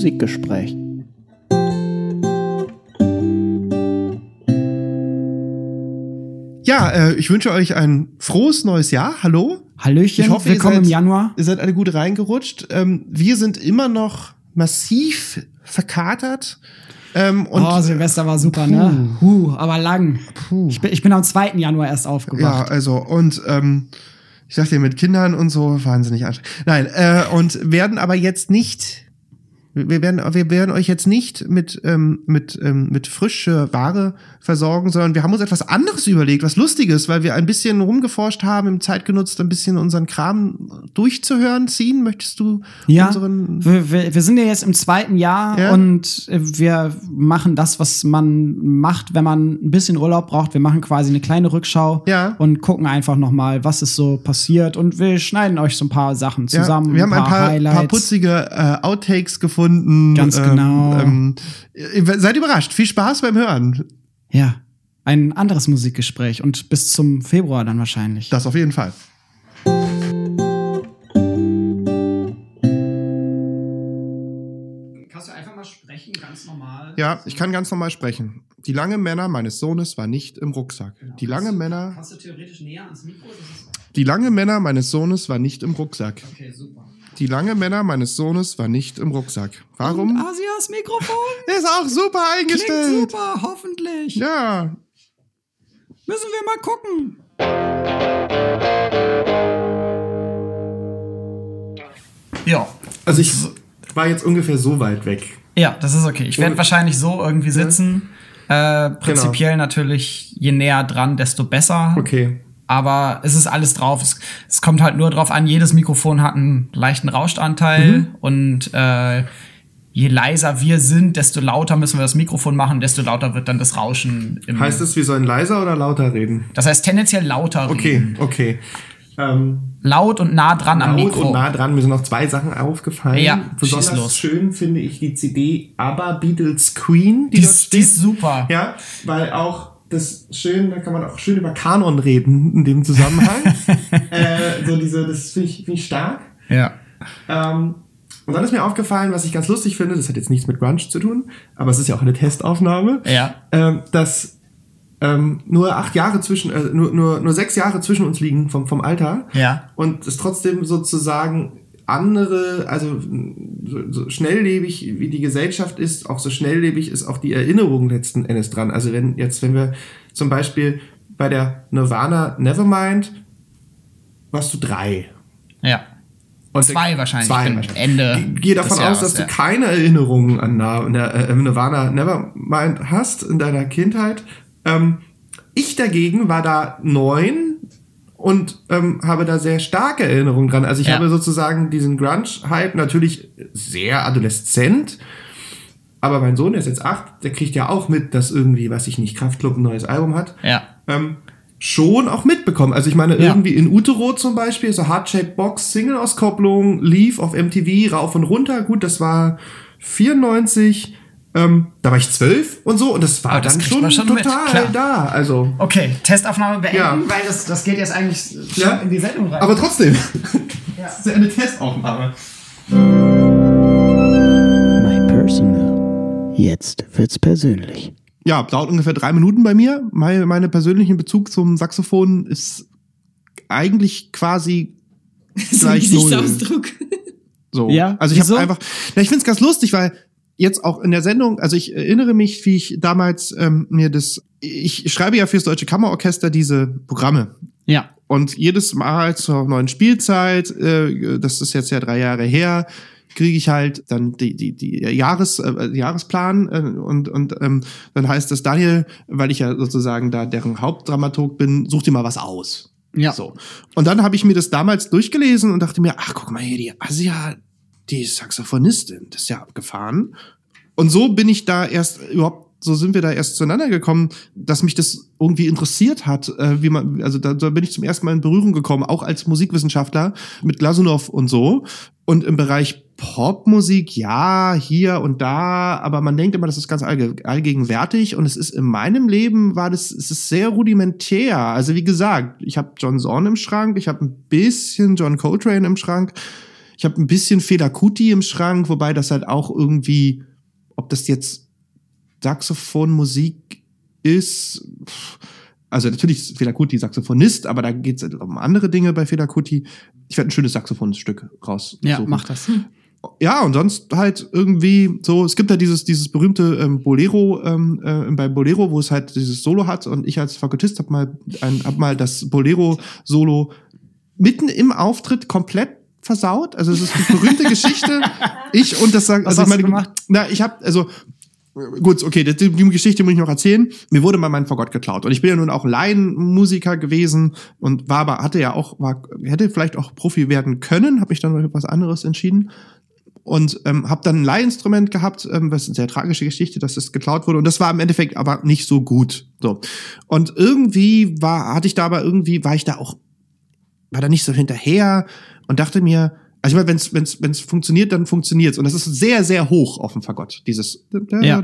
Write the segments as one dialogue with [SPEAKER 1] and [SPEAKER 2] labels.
[SPEAKER 1] Musikgespräch.
[SPEAKER 2] Ja, äh, ich wünsche euch ein frohes neues Jahr. Hallo.
[SPEAKER 3] Hallöchen,
[SPEAKER 2] Ich hoffe,
[SPEAKER 3] willkommen
[SPEAKER 2] ihr seid,
[SPEAKER 3] im Januar.
[SPEAKER 2] Ihr seid alle gut reingerutscht. Ähm, wir sind immer noch massiv verkatert. Ähm, und
[SPEAKER 3] oh, Silvester war super, ne? Huh, aber lang. Ich, bin, ich bin am 2. Januar erst
[SPEAKER 2] ja,
[SPEAKER 3] aufgewacht.
[SPEAKER 2] also und ähm, ich sag dir mit Kindern und so wahnsinnig anstrengend. Nein, äh, und werden aber jetzt nicht wir werden, wir werden euch jetzt nicht mit, ähm, mit, ähm, mit frische Ware versorgen, sondern wir haben uns etwas anderes überlegt, was Lustiges, weil wir ein bisschen rumgeforscht haben, im Zeit genutzt, ein bisschen unseren Kram durchzuhören, ziehen. Möchtest du
[SPEAKER 3] Ja,
[SPEAKER 2] unseren.
[SPEAKER 3] wir, wir, wir sind ja jetzt im zweiten Jahr
[SPEAKER 2] Ja.
[SPEAKER 3] und wir machen das, was man macht, wenn man ein bisschen Urlaub braucht. Wir machen quasi eine kleine Rückschau
[SPEAKER 2] Ja.
[SPEAKER 3] und gucken einfach noch mal, was ist so passiert und wir schneiden euch so ein paar Sachen
[SPEAKER 2] Ja,
[SPEAKER 3] zusammen.
[SPEAKER 2] wir haben ein paar,
[SPEAKER 3] Highlights.
[SPEAKER 2] paar putzige äh, Outtakes gefunden.
[SPEAKER 3] Ganz
[SPEAKER 2] Ähm,
[SPEAKER 3] genau.
[SPEAKER 2] Ähm, ihr seid überrascht. Viel Spaß beim Hören.
[SPEAKER 3] Ja, ein anderes Musikgespräch und bis zum Februar dann wahrscheinlich.
[SPEAKER 2] Das auf jeden Fall.
[SPEAKER 3] Kannst du einfach mal sprechen, ganz normal?
[SPEAKER 2] Ja, ich kann ganz normal sprechen. Die lange Männer meines Sohnes war nicht im Rucksack. Die lange Männer,
[SPEAKER 3] Kannst du theoretisch näher ans Mikro? Das ist
[SPEAKER 2] die lange Männer meines Sohnes war nicht im Rucksack.
[SPEAKER 3] okay, super.
[SPEAKER 2] Die lange Männer meines Sohnes war nicht im Rucksack. Warum?
[SPEAKER 3] Asias Mikrofon?
[SPEAKER 2] Ist auch super
[SPEAKER 3] Klingt
[SPEAKER 2] eingestellt.
[SPEAKER 3] super, hoffentlich.
[SPEAKER 2] Ja,
[SPEAKER 3] Müssen wir mal gucken. Ja.
[SPEAKER 2] also ich war jetzt ungefähr so weit weg.
[SPEAKER 3] Ja, das ist okay. Ich werde
[SPEAKER 2] Und-
[SPEAKER 3] wahrscheinlich so irgendwie sitzen. Äh, prinzipiell natürlich, je näher dran, desto besser.
[SPEAKER 2] Okay.
[SPEAKER 3] Aber es ist alles drauf. Es, es kommt halt nur drauf an, jedes Mikrofon hat einen leichten Rauschanteil und äh, je leiser wir sind, desto lauter müssen wir das Mikrofon machen, desto lauter wird dann das Rauschen. Im,
[SPEAKER 2] Heißt es, wir sollen leiser oder lauter reden?
[SPEAKER 3] das heißt tendenziell lauter
[SPEAKER 2] Okay,
[SPEAKER 3] reden.
[SPEAKER 2] okay. Ähm,
[SPEAKER 3] Laut und nah dran am
[SPEAKER 2] laut
[SPEAKER 3] Mikro.
[SPEAKER 2] und nah dran. Mir sind noch zwei Sachen aufgefallen.
[SPEAKER 3] Ja,
[SPEAKER 2] Besonders schön finde ich die CD ABBA Beatles Queen, die,
[SPEAKER 3] die, ist, die ist super.
[SPEAKER 2] Ja, weil auch das schön, da kann man auch schön über Kanon reden in dem Zusammenhang. äh, so diese, das finde ich, find ich stark.
[SPEAKER 3] ja.
[SPEAKER 2] Ähm, und dann ist mir aufgefallen, was ich ganz lustig finde, das hat jetzt nichts mit Grunge zu tun, aber es ist ja auch eine Testaufnahme,
[SPEAKER 3] Ja.
[SPEAKER 2] ähm, dass ähm, nur acht Jahre zwischen, äh, nur, nur, nur sechs Jahre zwischen uns liegen vom, vom Alter.
[SPEAKER 3] Ja.
[SPEAKER 2] Und es trotzdem sozusagen andere, also so, so schnelllebig wie die Gesellschaft ist, auch so schnelllebig ist auch die Erinnerung letzten Endes dran. Also wenn jetzt, wenn wir zum Beispiel bei der Nirvana Nevermind warst du drei.
[SPEAKER 3] Ja.
[SPEAKER 2] Und
[SPEAKER 3] Zwei wahrscheinlich.
[SPEAKER 2] Zwei wahrscheinlich.
[SPEAKER 3] Ende
[SPEAKER 2] Ich gehe davon
[SPEAKER 3] des
[SPEAKER 2] aus,
[SPEAKER 3] Jahres,
[SPEAKER 2] dass du
[SPEAKER 3] ja.
[SPEAKER 2] keine Erinnerungen an äh, Nirvana Nevermind hast in deiner Kindheit. Ähm, ich dagegen war da neun und ähm, habe da sehr starke Erinnerungen dran. Also ich
[SPEAKER 3] Ja.
[SPEAKER 2] habe sozusagen diesen Grunge-Hype natürlich sehr adoleszent. Aber mein Sohn, der ist jetzt acht, der kriegt ja auch mit, dass irgendwie, was ich nicht, Kraftklub ein neues Album hat
[SPEAKER 3] Ja.
[SPEAKER 2] ähm, schon auch mitbekommen. Also ich meine,
[SPEAKER 3] Ja.
[SPEAKER 2] irgendwie in Utero zum Beispiel, so Heart-Shaped Box, Single-Auskopplung, lief auf MTV, rauf und runter. Gut, das war 94, ähm, da war ich zwölf und so und das war
[SPEAKER 3] das
[SPEAKER 2] dann schon,
[SPEAKER 3] man schon
[SPEAKER 2] total da. Also,
[SPEAKER 3] Okay, Testaufnahme beenden,
[SPEAKER 2] Ja.
[SPEAKER 3] weil das, das geht jetzt eigentlich schon
[SPEAKER 2] Ja.
[SPEAKER 3] in die Sendung rein.
[SPEAKER 2] aber trotzdem, das ist ja eine Testaufnahme.
[SPEAKER 1] My personal. Jetzt wird's persönlich.
[SPEAKER 2] Ja, dauert ungefähr drei Minuten bei mir. Meine, meine persönlichen Bezug zum Saxophon ist eigentlich quasi gleich null.
[SPEAKER 4] Gesichtsausdruck.
[SPEAKER 2] So.
[SPEAKER 3] Ja,
[SPEAKER 2] Also ich habe einfach, na, ich find's ganz lustig, weil jetzt auch in der Sendung, also ich erinnere mich, wie ich damals ähm, mir das, ich schreibe ja fürs Deutsche Kammerorchester diese Programme.
[SPEAKER 3] ja.
[SPEAKER 2] Und jedes Mal zur neuen Spielzeit, äh, das ist jetzt ja drei Jahre her, kriege ich halt dann die, die, die Jahres, äh, Jahresplan äh, und, und ähm, dann heißt es, Daniel, weil ich ja sozusagen da deren Hauptdramaturg bin, such dir mal was aus.
[SPEAKER 3] Ja.
[SPEAKER 2] So. Und dann habe ich mir das damals durchgelesen und dachte mir, ach, guck mal hier, die Asia, die Saxophonistin, das ist ja abgefahren. Und so bin ich da erst überhaupt, so sind wir da erst zueinander gekommen, dass mich das irgendwie interessiert hat, äh, wie man, also da, da bin ich zum ersten Mal in Berührung gekommen, auch als Musikwissenschaftler mit Glasunow und so. Und im Bereich Popmusik, ja, hier und da, aber man denkt immer, das ist ganz allge allgegenwärtig und es ist in meinem Leben war das, es ist sehr rudimentär. Also wie gesagt, ich habe John Zorn im Schrank, ich habe ein bisschen John Coltrane im Schrank. Ich habe ein bisschen Fela Kuti im Schrank, wobei das halt auch irgendwie, ob das jetzt Saxophonmusik ist. Also natürlich ist Fela Kuti Saxophonist, aber da geht es um andere Dinge bei Fela Kuti. Ich werde ein schönes Saxophonstück raus.
[SPEAKER 3] Ja, mach das.
[SPEAKER 2] Ja, und sonst halt irgendwie so, es gibt ja dieses, dieses berühmte ähm, Bolero, ähm, äh, bei Bolero, wo es halt dieses Solo hat und ich als Fakultist habe mal, ein, hab mal das Bolero-Solo mitten im Auftritt komplett versaut. Also es ist die berühmte Geschichte. Ich und das sagen,
[SPEAKER 3] Was
[SPEAKER 2] also ich
[SPEAKER 3] hast du
[SPEAKER 2] meine,
[SPEAKER 3] gemacht?
[SPEAKER 2] na, ich habe also Gut, okay, die, die Geschichte muss ich noch erzählen. Mir wurde mal mein Fagott geklaut. Und ich bin ja nun auch Laienmusiker gewesen und war aber, hatte ja auch, war, hätte vielleicht auch Profi werden können, habe mich dann für was anderes entschieden. Und ähm, habe dann ein Leihinstrument gehabt, ähm, was ist eine sehr tragische Geschichte, dass es geklaut wurde. Und das war im Endeffekt aber nicht so gut. So. Und irgendwie war, hatte ich da aber irgendwie, war ich da auch, war da nicht so hinterher und dachte mir, also ich meine, wenn es wenn's, wenn's funktioniert, dann funktioniert's. Und das ist sehr, sehr hoch auf dem Fagott. Dieses
[SPEAKER 3] Ja.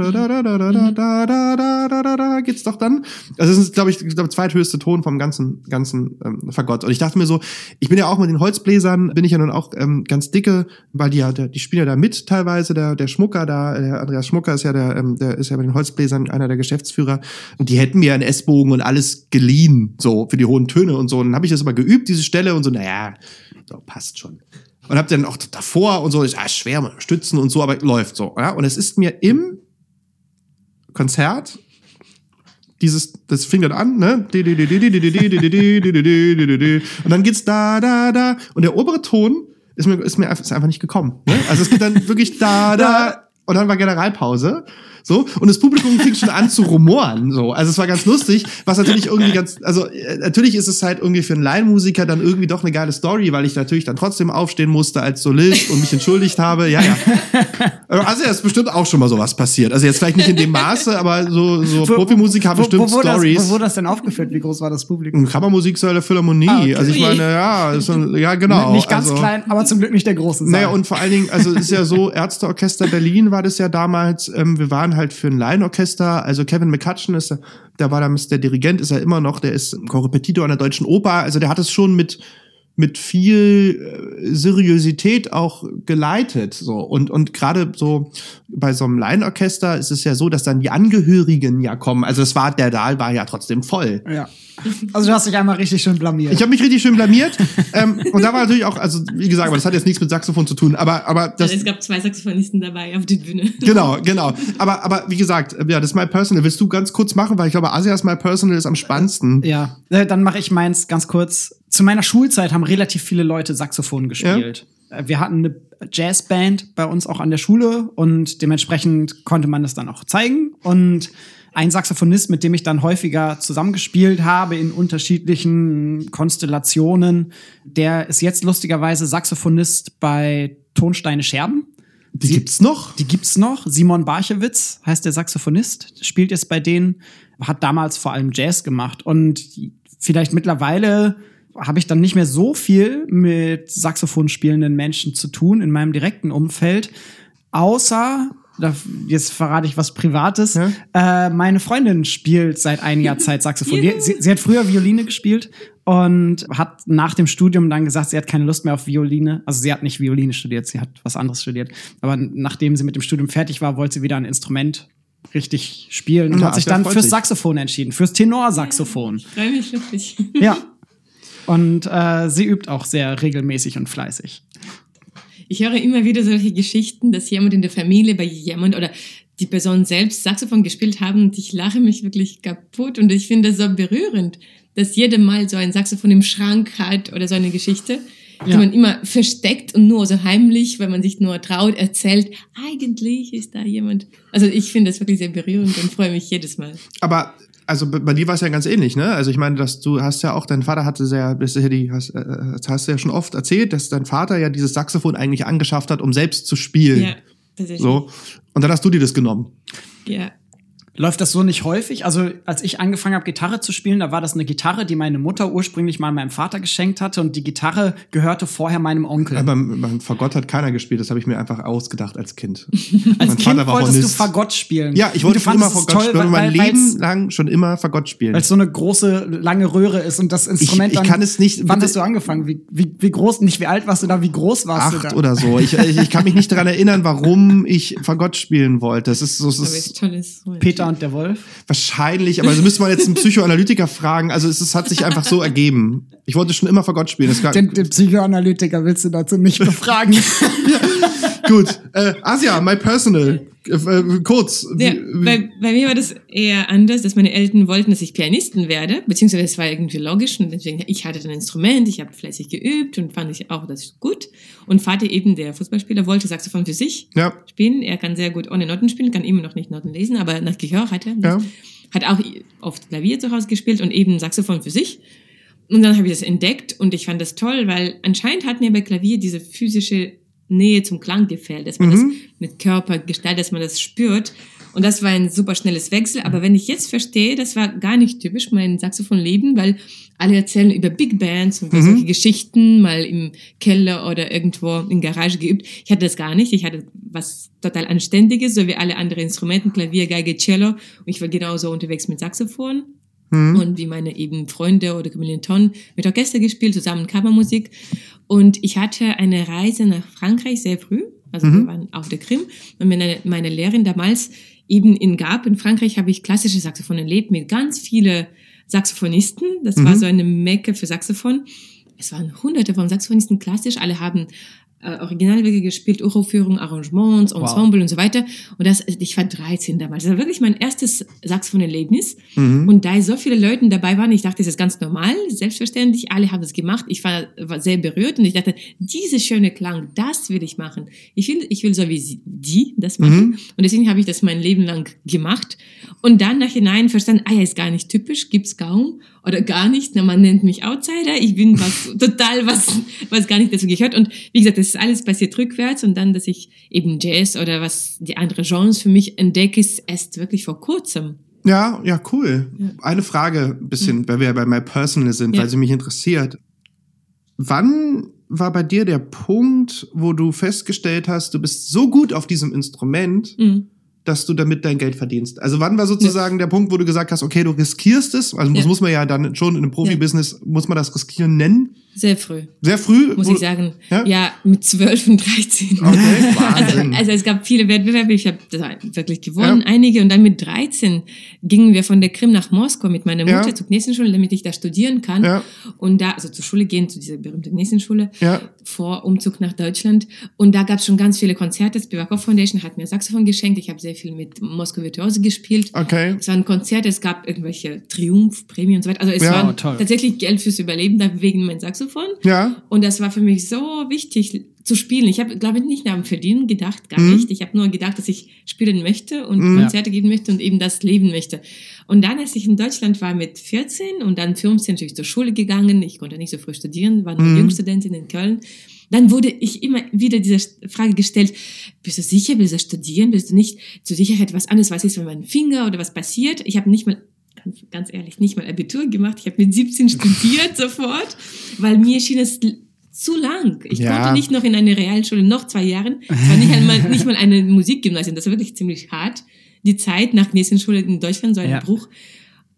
[SPEAKER 2] geht's doch dann. Also das ist, glaube ich, der zweithöchste Ton vom ganzen, ganzen ähm, Fagott. Und ich dachte mir so, ich bin ja auch mit den Holzbläsern, bin ich ja nun auch ähm, ganz dicke, weil die ja, der, die spielen ja da mit teilweise, der, der Schmucker da, der Andreas Schmucker ist ja der, ähm, der ist ja bei den Holzbläsern einer der Geschäftsführer. Und die hätten mir einen S-Bogen und alles geliehen, so für die hohen Töne und so. Und dann habe ich das aber geübt, diese Stelle, und so, naja, so, passt schon. Und hab dann auch davor und so, ist ah, schwer mal stützen und so, aber läuft so. Ja? Und es ist mir im Konzert dieses, das fing dann an, ne? Und dann geht's da, da, da. Und der obere Ton ist mir, ist mir einfach, ist einfach nicht gekommen. Ne? Also es geht dann wirklich da, da. Und dann war Generalpause. So, und das Publikum fing schon an zu rumoren. So. Also es war ganz lustig, was natürlich irgendwie ganz, also äh, natürlich ist es halt irgendwie für einen Laienmusiker dann irgendwie doch eine geile Story, weil ich natürlich dann trotzdem aufstehen musste als Solist und mich entschuldigt habe. Ja, ja. Also ja, ist bestimmt auch schon mal sowas passiert. Also jetzt vielleicht nicht in dem Maße, aber so, so Profimusiker haben bestimmt
[SPEAKER 3] wo, wo
[SPEAKER 2] Stories.
[SPEAKER 3] Das, wo wurde das denn aufgeführt? Wie groß war das Publikum?
[SPEAKER 2] Kammermusiksaal der Philharmonie.
[SPEAKER 3] Ah, okay.
[SPEAKER 2] Also ich meine, ja, ist so, ja genau.
[SPEAKER 3] nicht ganz
[SPEAKER 2] also,
[SPEAKER 3] klein, aber zum Glück nicht der große Saal.
[SPEAKER 2] Naja, und vor allen Dingen, also es ist ja so, Ärzteorchester Berlin war das ja damals, ähm, wir waren halt für ein Laienorchester, also Kevin McCutcheon ist, der- der war damals der Dirigent, ist er immer noch, der ist Korrepetitor an der Deutschen Oper, also der hat es schon mit mit viel äh, Seriosität auch geleitet so und und gerade so bei so einem Laienorchester ist es ja so, dass dann die Angehörigen ja kommen. Also es war der Saal war ja trotzdem voll.
[SPEAKER 3] Ja. Also du hast dich einmal richtig schön blamiert.
[SPEAKER 2] Ich habe mich richtig schön blamiert. ähm, und da war natürlich auch, also wie gesagt, aber das hat jetzt nichts mit Saxophon zu tun. Aber, aber das,
[SPEAKER 4] es gab zwei Saxophonisten dabei auf der Bühne.
[SPEAKER 2] genau, genau. Aber, aber wie gesagt, äh, ja, das ist My Personal. Willst du ganz kurz machen, weil ich glaube, Asias My Personal ist am spannendsten.
[SPEAKER 3] ja, äh, dann mache ich meins ganz kurz. Zu meiner Schulzeit haben relativ viele Leute Saxophon gespielt. Äh, Wir hatten eine Jazzband bei uns auch an der Schule und dementsprechend konnte man das dann auch zeigen. Und ein Saxophonist, mit dem ich dann häufiger zusammengespielt habe in unterschiedlichen Konstellationen, der ist jetzt lustigerweise Saxophonist bei Tonsteine Scherben.
[SPEAKER 2] Die gibt's noch?
[SPEAKER 3] Die gibt's noch. Simon Barchewitz heißt der Saxophonist, spielt jetzt bei denen, hat damals vor allem Jazz gemacht und vielleicht mittlerweile habe ich dann nicht mehr so viel mit Saxophon spielenden Menschen zu tun in meinem direkten Umfeld, außer jetzt verrate ich was Privates.
[SPEAKER 2] Ja.
[SPEAKER 3] Äh, meine Freundin spielt seit einiger Zeit Saxophon. Sie, sie hat früher Violine gespielt und hat nach dem Studium dann gesagt, sie hat keine Lust mehr auf Violine. Also sie hat nicht Violine studiert, sie hat was anderes studiert. Aber nachdem sie mit dem Studium fertig war, wollte sie wieder ein Instrument richtig spielen und
[SPEAKER 2] Ja,
[SPEAKER 3] hat sich dann fürs. Saxophon entschieden, fürs Tenorsaxophon.
[SPEAKER 4] Ich freue mich.
[SPEAKER 3] Ja. Und äh, sie übt auch sehr regelmäßig und fleißig.
[SPEAKER 4] Ich höre immer wieder solche Geschichten, dass jemand in der Familie bei jemand oder die Person selbst Saxophon gespielt haben und ich lache mich wirklich kaputt und ich finde das so berührend, dass jeder mal so ein Saxophon im Schrank hat oder so eine Geschichte, die
[SPEAKER 3] Ja.
[SPEAKER 4] man immer versteckt und nur so heimlich, wenn man sich nur traut, erzählt, eigentlich ist da jemand. Also ich finde das wirklich sehr berührend und freue mich jedes Mal.
[SPEAKER 2] Aber also bei dir war es ja ganz ähnlich, ne? Also ich meine, dass du hast ja auch, dein Vater hatte sehr, das ja die, hast, äh, das hast du ja schon oft erzählt, dass dein Vater ja dieses Saxophon eigentlich angeschafft hat, um selbst zu spielen.
[SPEAKER 4] Ja, tatsächlich.
[SPEAKER 2] So. Und dann hast du dir das genommen.
[SPEAKER 4] Ja.
[SPEAKER 5] Läuft das so nicht häufig? Also, als ich angefangen habe, Gitarre zu spielen, da war das eine Gitarre, die meine Mutter ursprünglich mal meinem Vater geschenkt hatte und die Gitarre gehörte vorher meinem Onkel.
[SPEAKER 2] Aber man, Fagott hat keiner gespielt, das habe ich mir einfach ausgedacht als Kind.
[SPEAKER 5] als
[SPEAKER 2] mein
[SPEAKER 5] Kind
[SPEAKER 2] Vater war
[SPEAKER 5] wolltest du. Fagott spielen.
[SPEAKER 2] Ja, ich wollte schon immer Fagott
[SPEAKER 5] toll,
[SPEAKER 2] spielen, mein
[SPEAKER 5] weil- weil's-
[SPEAKER 2] Leben lang schon immer Fagott spielen.
[SPEAKER 5] Weil es so eine große, lange Röhre ist und das Instrument
[SPEAKER 2] ich
[SPEAKER 5] dann.
[SPEAKER 2] kann es nicht-
[SPEAKER 5] Wann hast du angefangen? Wie, wie, wie groß, nicht wie alt warst du da, wie groß warst du
[SPEAKER 2] Acht
[SPEAKER 5] da?
[SPEAKER 2] oder so. Ich, ich, ich kann mich nicht daran erinnern, warum ich Fagott spielen wollte. Das ist so,
[SPEAKER 4] Aber
[SPEAKER 2] ist
[SPEAKER 4] ist
[SPEAKER 5] Peter und der Wolf.
[SPEAKER 2] wahrscheinlich, aber also müsste man jetzt einen Psychoanalytiker fragen. Also es, es hat sich einfach so ergeben. Ich wollte schon immer Fagott spielen. Das war,
[SPEAKER 5] Den, den Psychoanalytiker willst du dazu nicht befragen.
[SPEAKER 2] gut. Äh, Asia, my personal. Äh, äh, kurz.
[SPEAKER 4] Ja, bei, bei mir war das eher anders, dass meine Eltern wollten, dass ich Pianistin werde, beziehungsweise es war irgendwie logisch und deswegen, ich hatte ein Instrument, ich habe fleißig geübt und fand ich auch das gut. Und Vater eben, der Fußballspieler, wollte Saxophon für sich
[SPEAKER 2] ja.
[SPEAKER 4] spielen. Er kann sehr gut ohne Noten spielen, kann immer noch nicht Noten lesen, aber nach Gehör hat er.
[SPEAKER 2] Ja.
[SPEAKER 4] Hat auch oft Klavier zu Hause gespielt und eben Saxophon für sich. Und dann habe ich das entdeckt und ich fand das toll, weil anscheinend hat mir bei Klavier diese physische Nähe zum Klang gefällt, dass man das mit Körper gestaltet, dass man das spürt. Und das war ein super schnelles Wechsel. Aber wenn ich jetzt verstehe, das war gar nicht typisch mein Saxophonleben, weil alle erzählen über Big Bands und solche Geschichten, mal im Keller oder irgendwo in Garage geübt. Ich hatte das gar nicht. Ich hatte was total Anständiges, so wie alle anderen Instrumenten, Klavier, Geige, Cello. Und ich war genauso unterwegs mit Saxophon. Und wie meine eben Freunde oder Camille Ton mit Orchester gespielt, zusammen Kammermusik. Und ich hatte eine Reise nach Frankreich sehr früh. Also wir waren auf der Krim. Und meine, meine Lehrerin damals eben in Gap in Frankreich habe ich klassische Saxophon erlebt mit ganz viele Saxophonisten. Das war so eine Mecke für Saxophon. Es waren hunderte von Saxophonisten klassisch. Alle haben äh, Originalwerke gespielt, Uraufführungen, Arrangements, Ensemble und so weiter. Und das, ich war 13 damals. Das war wirklich mein erstes Saxophon-Erlebnis. Und da so viele Leute dabei waren, ich dachte, das ist ganz normal, selbstverständlich. Alle haben das gemacht. Ich war, war sehr berührt und ich dachte, diese schöne Klang, das will ich machen. Ich will, ich will so wie sie, die das machen. Und deswegen habe ich das mein Leben lang gemacht. Und dann nachhinein verstanden, ah ja, ist gar nicht typisch, gibt's kaum oder gar nicht. Na, man nennt mich Outsider. Ich bin was total was, was gar nicht dazu gehört. Und wie gesagt, das ist alles passiert rückwärts. Und dann, dass ich eben Jazz oder was die andere Genres für mich entdecke, ist erst wirklich vor kurzem.
[SPEAKER 2] Ja, ja, cool. Eine Frage, ein bisschen, weil wir ja bei My Personal sind,
[SPEAKER 4] Ja.
[SPEAKER 2] weil sie mich interessiert. Wann war bei dir der Punkt, wo du festgestellt hast, du bist so gut auf diesem Instrument,
[SPEAKER 4] Mhm.
[SPEAKER 2] Dass du damit dein Geld verdienst? Also wann war sozusagen der Punkt, wo du gesagt hast, okay, du riskierst es? Also muss,
[SPEAKER 4] Ja.
[SPEAKER 2] muss man ja dann schon in einem Profibusiness, muss man das riskieren nennen?
[SPEAKER 4] Sehr früh,
[SPEAKER 2] Sehr früh?
[SPEAKER 4] muss ich sagen.
[SPEAKER 2] Ja?
[SPEAKER 4] Ja, mit 12 und 13.
[SPEAKER 2] Okay,
[SPEAKER 4] Also,
[SPEAKER 2] Wahnsinn.
[SPEAKER 4] also es gab viele Wettbewerbe, ich habe wirklich gewonnen,
[SPEAKER 2] Ja.
[SPEAKER 4] einige. Und dann mit 13 gingen wir von der Krim nach Moskau mit meiner
[SPEAKER 2] Ja.
[SPEAKER 4] Mutter zur Knessenschule, damit ich da studieren kann.
[SPEAKER 2] Ja.
[SPEAKER 4] Und da, also zur Schule gehen, zu dieser berühmten Knessenschule,
[SPEAKER 2] Ja.
[SPEAKER 4] vor Umzug nach Deutschland. Und da gab es schon ganz viele Konzerte. Spivakov Foundation hat mir Saxophon geschenkt. Ich habe sehr viel mit Moskau Virtuose gespielt.
[SPEAKER 2] Okay.
[SPEAKER 4] Es waren Konzerte, es gab irgendwelche Triumph-Prämien und so weiter. Also es
[SPEAKER 2] Ja.
[SPEAKER 4] war
[SPEAKER 5] Oh,
[SPEAKER 4] tatsächlich Geld fürs Überleben da wegen mein Saxophon.
[SPEAKER 2] Ja.
[SPEAKER 4] Und das war für mich so wichtig zu spielen. Ich habe, glaube ich, nicht nach dem Verdienen gedacht, gar
[SPEAKER 2] Mhm.
[SPEAKER 4] nicht. Ich habe nur gedacht, dass ich spielen möchte und
[SPEAKER 2] Mhm.
[SPEAKER 4] Konzerte geben möchte und eben das leben möchte. Und dann, als ich in Deutschland war mit 14 und dann 15 natürlich zur Schule gegangen, ich konnte nicht so früh studieren, war nur
[SPEAKER 2] Mhm.
[SPEAKER 4] Jungstudentin in Köln, dann wurde ich immer wieder diese Frage gestellt, bist du sicher, willst du studieren, bist du nicht zur Sicherheit was anderes, was ist mit meinem Finger oder was passiert? Ich habe nicht mal ganz- ganz ehrlich, nicht mal Abitur gemacht. Ich habe mit 17 studiert sofort, weil mir schien es zu lang. Ich
[SPEAKER 2] Ja.
[SPEAKER 4] konnte nicht noch in eine Realschule, noch zwei Jahren. Es war nicht einmal, nicht mal eine Musikgymnasium. Das war wirklich ziemlich hart. Die Zeit nach Knessenschule in Deutschland, so ein
[SPEAKER 5] Ja.
[SPEAKER 4] Bruch.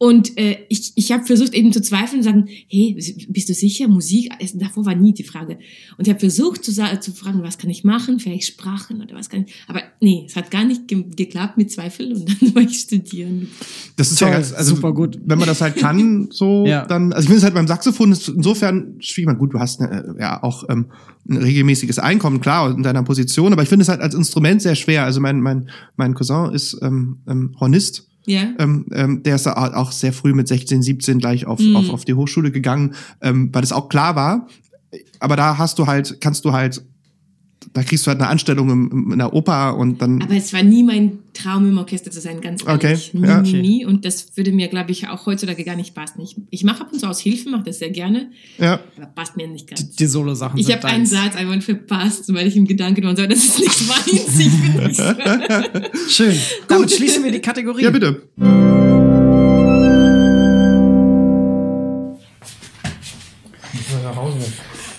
[SPEAKER 4] Und äh, ich, ich habe versucht eben zu zweifeln und sagen, hey, bist du sicher, Musik? Es- Davor war nie die Frage. Und ich habe versucht zu, zu fragen, was kann ich machen? Vielleicht Sprachen oder was kann ich? Aber nee, es hat gar nicht ge geklappt mit Zweifel und dann war ich studieren.
[SPEAKER 2] Das ist
[SPEAKER 5] Toll,
[SPEAKER 2] ja ganz, also
[SPEAKER 5] super gut.
[SPEAKER 2] Wenn man das halt kann, so,
[SPEAKER 5] Ja.
[SPEAKER 2] dann, also ich finde es halt beim Saxophon ist insofern schwierig. Man, Gut, du hast eine, ja auch ähm, ein regelmäßiges Einkommen, klar, in deiner Position, aber ich finde es halt als Instrument sehr schwer. Also mein, mein, mein Cousin ist ähm, ähm, Hornist.
[SPEAKER 4] Ja.
[SPEAKER 2] Ähm, ähm, der ist auch sehr früh mit 16, 17 gleich auf,
[SPEAKER 4] Mhm.
[SPEAKER 2] auf, auf die Hochschule gegangen, ähm, weil das auch klar war. Aber da hast du halt, kannst du halt da kriegst du halt eine Anstellung im, im, in der Oper und dann.
[SPEAKER 4] Aber es war nie mein Traum, im Orchester zu sein, ganz
[SPEAKER 2] Okay,
[SPEAKER 4] ehrlich. Nie,
[SPEAKER 2] ja.
[SPEAKER 4] nie, nie. Und das würde mir, glaube ich, auch heutzutage gar nicht passen. Ich, ich mache ab und zu aus Hilfe, mache das sehr gerne,
[SPEAKER 2] ja.
[SPEAKER 4] aber passt mir nicht ganz.
[SPEAKER 5] Die Solo-Sachen
[SPEAKER 4] Ich habe einen. Satz einmal verpasst, weil ich im Gedanken war, so, das ist nicht meins. Ich bin nicht.
[SPEAKER 5] Schön. Damit schließen wir die Kategorie.
[SPEAKER 2] ja, bitte.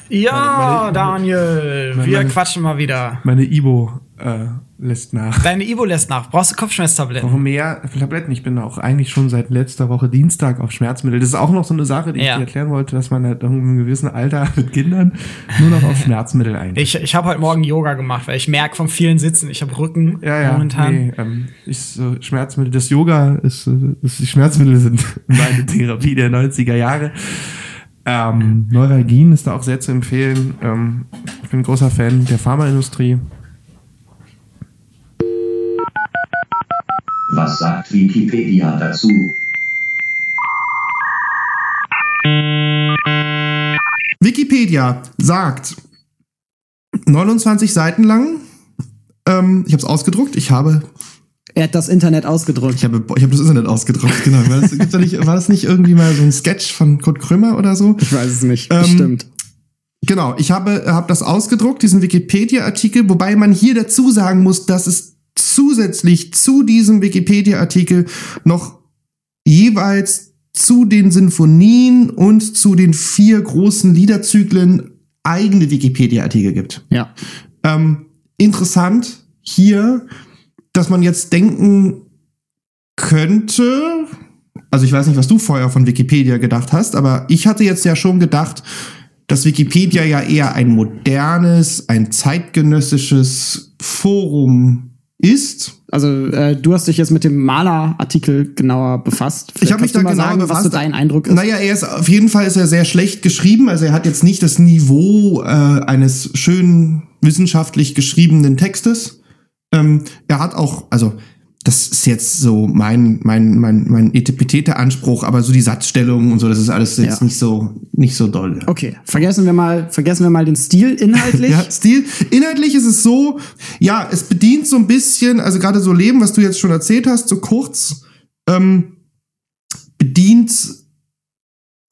[SPEAKER 5] Ja, Daniel,
[SPEAKER 6] meine-
[SPEAKER 5] wir
[SPEAKER 6] meine-
[SPEAKER 5] quatschen mal wieder.
[SPEAKER 6] Meine Ibo äh, lässt nach.
[SPEAKER 5] Deine Ibo lässt nach. Brauchst du Kopfschmerztabletten?
[SPEAKER 6] Warum mehr Tabletten? Ich bin auch eigentlich schon seit letzter Woche Dienstag auf Schmerzmittel. Das ist auch noch so eine Sache, die
[SPEAKER 5] Ja.
[SPEAKER 6] ich dir erklären wollte, dass man halt in einem gewissen Alter mit Kindern nur noch auf Schmerzmittel eingeht.
[SPEAKER 5] Ich, ich habe heute Morgen Yoga gemacht, weil ich merke vom vielen Sitzen, ich habe Rücken
[SPEAKER 6] Ja, ja,
[SPEAKER 5] momentan.
[SPEAKER 6] nee, ähm, ich, so Schmerzmittel, das Yoga ist, äh, das, die Schmerzmittel sind meine Therapie der 90er Jahre. Ähm, Neuralgin ist da auch sehr zu empfehlen. Ähm, ich bin ein großer Fan der Pharmaindustrie.
[SPEAKER 7] Was sagt Wikipedia dazu?
[SPEAKER 2] Wikipedia sagt 29 Seiten lang. Ähm, ich habe es ausgedruckt. Ich habe,
[SPEAKER 3] Er hat das Internet ausgedrückt.
[SPEAKER 2] ich habe, ich habe das Internet ausgedruckt. Genau. War das, da nicht, war das nicht irgendwie mal so ein Sketch von Kurt Krömer oder so?
[SPEAKER 3] Ich weiß es nicht.
[SPEAKER 2] Ähm,
[SPEAKER 3] Stimmt.
[SPEAKER 2] Genau, ich habe, habe das ausgedruckt, diesen Wikipedia-Artikel, wobei man hier dazu sagen muss, dass es zusätzlich zu diesem Wikipedia-Artikel noch jeweils zu den Sinfonien und zu den vier großen Liederzyklen eigene Wikipedia-Artikel gibt.
[SPEAKER 3] Ja.
[SPEAKER 2] Ähm, interessant hier, dass man jetzt denken könnte, also ich weiß nicht, was du vorher von Wikipedia gedacht hast, aber ich hatte jetzt ja schon gedacht, dass Wikipedia ja eher ein modernes, ein zeitgenössisches Forum ist.
[SPEAKER 3] Also äh, du hast dich jetzt mit dem Maler-Artikel genauer befasst.
[SPEAKER 2] Ich habe mich da genauer
[SPEAKER 3] sagen, was
[SPEAKER 2] befasst.
[SPEAKER 3] so dein Eindruck ist.
[SPEAKER 2] Naja, er ist auf jeden Fall ist er sehr schlecht geschrieben. Also er hat jetzt nicht das Niveau äh, eines schön wissenschaftlich geschriebenen Textes. Ähm, er hat auch, also das ist jetzt so mein mein mein mein Etepetete-Anspruch, aber so die Satzstellung und so, das ist alles jetzt
[SPEAKER 3] Ja.
[SPEAKER 2] nicht so nicht so doll.
[SPEAKER 3] Okay, vergessen wir mal, vergessen wir mal den Stil inhaltlich.
[SPEAKER 2] Ja, Stil. Inhaltlich ist es so, ja, es bedient so ein bisschen, also gerade so Leben, was du jetzt schon erzählt hast, so kurz, ähm, bedient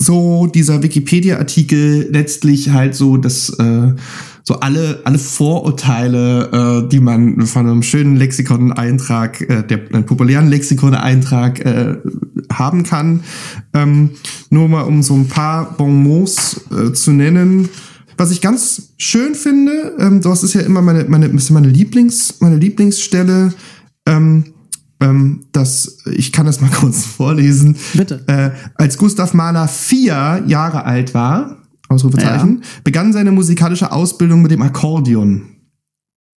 [SPEAKER 2] so dieser Wikipedia-Artikel letztlich halt so das, äh, so alle, alle Vorurteile, äh, die man von einem schönen Lexikon-Eintrag, äh, der einen populären Lexikon-Eintrag äh, haben kann. Ähm, nur mal um so ein paar Bonmots äh, zu nennen. Was ich ganz schön finde, ähm, das ist ja immer meine, meine, meine Lieblings, meine Lieblingsstelle, ähm, ähm, das, ich kann das mal kurz vorlesen.
[SPEAKER 3] Bitte.
[SPEAKER 2] Äh, als Gustav Mahler vier Jahre alt war, Ausrufezeichen, begann seine musikalische Ausbildung mit dem Akkordeon.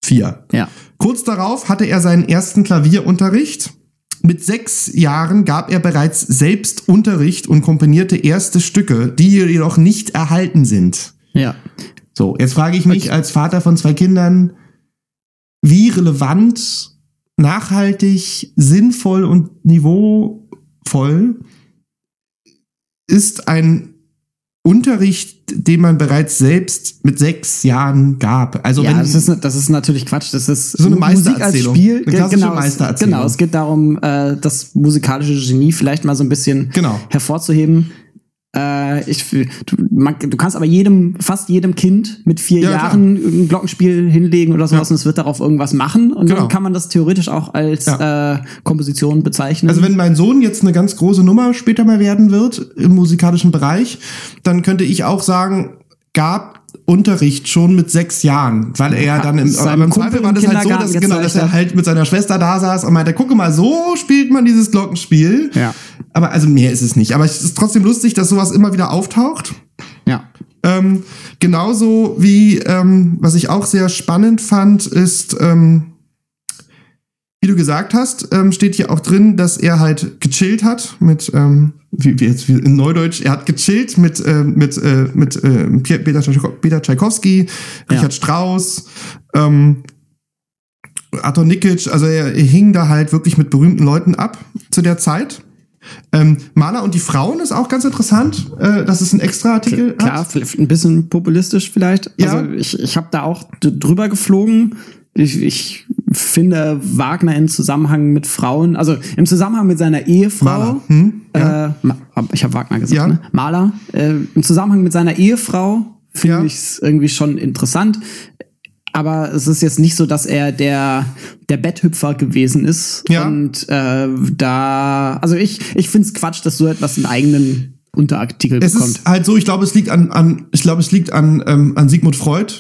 [SPEAKER 2] Vier.
[SPEAKER 3] Ja.
[SPEAKER 2] Kurz darauf hatte er seinen ersten Klavierunterricht. Mit sechs Jahren gab er bereits selbst Unterricht und komponierte erste Stücke, die jedoch nicht erhalten sind.
[SPEAKER 3] Ja.
[SPEAKER 2] So, jetzt frage ich mich als Vater von zwei Kindern, wie relevant, nachhaltig, sinnvoll und niveauvoll ist ein Unterricht, den man bereits selbst mit sechs Jahren gab. Also
[SPEAKER 3] ja,
[SPEAKER 2] wenn,
[SPEAKER 3] das ist, das ist natürlich Quatsch. Das ist
[SPEAKER 2] So eine
[SPEAKER 3] Musik als
[SPEAKER 2] Meistererzählung.
[SPEAKER 3] Spiel.
[SPEAKER 2] Eine
[SPEAKER 3] genau, es-
[SPEAKER 2] Meistererzählung.
[SPEAKER 3] Genau, es geht darum, äh, das musikalische Genie vielleicht mal so ein bisschen
[SPEAKER 2] Genau.
[SPEAKER 3] hervorzuheben. Äh, ich, du, man, du kannst aber jedem, fast jedem Kind mit vier
[SPEAKER 2] Ja,
[SPEAKER 3] Jahren ein Glockenspiel hinlegen oder sowas
[SPEAKER 2] Ja.
[SPEAKER 3] und es wird darauf irgendwas machen und
[SPEAKER 2] Genau.
[SPEAKER 3] dann kann man das theoretisch auch als äh, Komposition bezeichnen.
[SPEAKER 2] Also wenn mein Sohn jetzt eine ganz große Nummer später mal werden wird im musikalischen Bereich, dann könnte ich auch sagen, gab Unterricht schon mit sechs Jahren, weil er ja dann im, aber im Zweifel war das halt so, dass, genau, dass er halt mit seiner Schwester da saß und meinte, gucke mal, so spielt man dieses Glockenspiel.
[SPEAKER 3] Ja.
[SPEAKER 2] Aber also mehr ist es nicht. Aber es ist trotzdem lustig, dass sowas immer wieder auftaucht.
[SPEAKER 3] ja.
[SPEAKER 2] Ähm, genauso wie, ähm, was ich auch sehr spannend fand, ist, ähm, wie du gesagt hast, ähm, steht hier auch drin, dass er halt gechillt hat mit, ähm, wie, wie jetzt wie in Neudeutsch, er hat gechillt mit, äh, mit, äh, mit äh, Peter, Peter Tchaikovsky, Richard Strauss, ähm, Arthur Nikic, also er, er hing da halt wirklich mit berühmten Leuten ab zu der Zeit. Ähm, Maler und die Frauen ist auch ganz interessant. Äh, das ist ein extra Artikel.
[SPEAKER 3] Klar, ein bisschen populistisch vielleicht.
[SPEAKER 2] Ja.
[SPEAKER 3] Also ich, ich habe da auch drüber geflogen. Ich, ich finde Wagner im Zusammenhang mit Frauen, also im Zusammenhang mit seiner Ehefrau.
[SPEAKER 2] Maler. Hm? Ja.
[SPEAKER 3] Äh, ich habe Wagner gesagt,
[SPEAKER 2] Ja.
[SPEAKER 3] ne? Maler. Äh, Im Zusammenhang mit seiner Ehefrau finde
[SPEAKER 2] Ja.
[SPEAKER 3] ich es irgendwie schon interessant. Aber es ist jetzt nicht so, dass er der, der Betthüpfer gewesen ist.
[SPEAKER 2] Ja.
[SPEAKER 3] Und äh, da, also ich, ich finde es Quatsch, dass so etwas einen eigenen Unterartikel
[SPEAKER 2] Es
[SPEAKER 3] bekommt.
[SPEAKER 2] ist halt so, ich glaube, es liegt an, an ich glaube, es liegt an, ähm, an Sigmund Freud.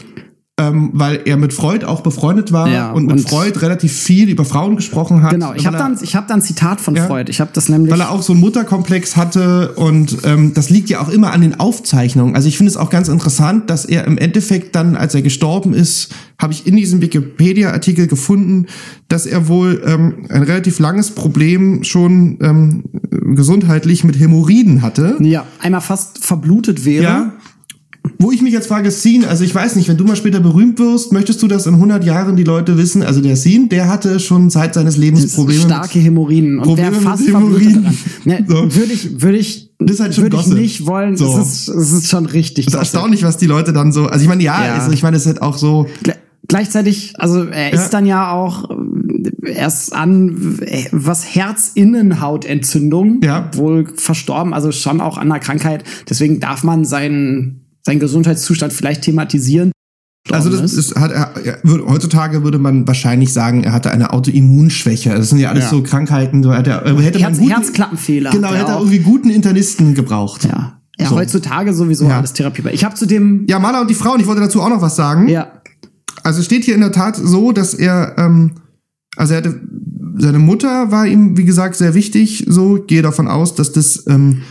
[SPEAKER 2] Ähm, weil er mit Freud auch befreundet war
[SPEAKER 3] Ja,
[SPEAKER 2] und mit
[SPEAKER 3] und-
[SPEAKER 2] Freud relativ viel über Frauen gesprochen hat.
[SPEAKER 3] Genau, ich habe dann, ich hab dann ein Zitat von
[SPEAKER 2] Ja.
[SPEAKER 3] Freud. Ich habe das nämlich.
[SPEAKER 2] weil er auch so einen Mutterkomplex hatte und ähm, das liegt ja auch immer an den Aufzeichnungen. Also ich finde es auch ganz interessant, dass er im Endeffekt dann, als er gestorben ist, habe ich in diesem Wikipedia-Artikel gefunden, dass er wohl ähm, ein relativ langes Problem schon ähm, gesundheitlich mit Hämorrhoiden hatte.
[SPEAKER 3] ja, einmal fast verblutet wäre.
[SPEAKER 2] Ja. Wo ich mich jetzt frage, Scene, also ich weiß nicht, wenn du mal später berühmt wirst, möchtest du, dass in 100 Jahren die Leute wissen, also der Scene, der hatte schon Zeit seines Lebens Probleme.
[SPEAKER 3] starke Hämorrhoiden und
[SPEAKER 2] Probleme
[SPEAKER 3] der fast
[SPEAKER 2] Hämorrhoiden.
[SPEAKER 3] Ne,
[SPEAKER 2] So.
[SPEAKER 3] Würde ich, würde ich,
[SPEAKER 2] Das ist halt schon
[SPEAKER 3] würde ich nicht wollen.
[SPEAKER 2] So.
[SPEAKER 3] Es, ist, es ist schon richtig.
[SPEAKER 2] Das ist
[SPEAKER 3] Gossip.
[SPEAKER 2] erstaunlich, was die Leute dann so, also ich meine, ja,
[SPEAKER 3] Ja.
[SPEAKER 2] Also ich meine, es ist halt auch so,
[SPEAKER 3] Gle- Gleichzeitig, also er
[SPEAKER 2] Ja.
[SPEAKER 3] ist dann ja auch erst an äh, was Herzinnenhautentzündung,
[SPEAKER 2] Ja.
[SPEAKER 3] wohl verstorben, also schon auch an einer Krankheit. Deswegen darf man seinen, seinen Gesundheitszustand vielleicht thematisieren.
[SPEAKER 2] also das ist, hat er, heutzutage würde man wahrscheinlich sagen, er hatte eine Autoimmunschwäche. Das sind ja alles
[SPEAKER 3] Ja.
[SPEAKER 2] so Krankheiten, so hat hätte man
[SPEAKER 3] Herz,
[SPEAKER 2] guten,
[SPEAKER 3] Herzklappenfehler.
[SPEAKER 2] genau,
[SPEAKER 3] er
[SPEAKER 2] hätte er
[SPEAKER 3] auch.
[SPEAKER 2] irgendwie guten Internisten gebraucht.
[SPEAKER 3] Ja. Ja,
[SPEAKER 2] So.
[SPEAKER 3] heutzutage sowieso
[SPEAKER 2] Ja.
[SPEAKER 3] alles therapierbar. Ich habe zu dem.
[SPEAKER 2] Ja, Maler und die Frauen, ich wollte dazu auch noch was sagen.
[SPEAKER 3] Ja.
[SPEAKER 2] Also es steht hier in der Tat so, dass er, ähm, also er hatte, seine Mutter war ihm, wie gesagt, sehr wichtig. So Ich gehe davon aus, dass das ähm,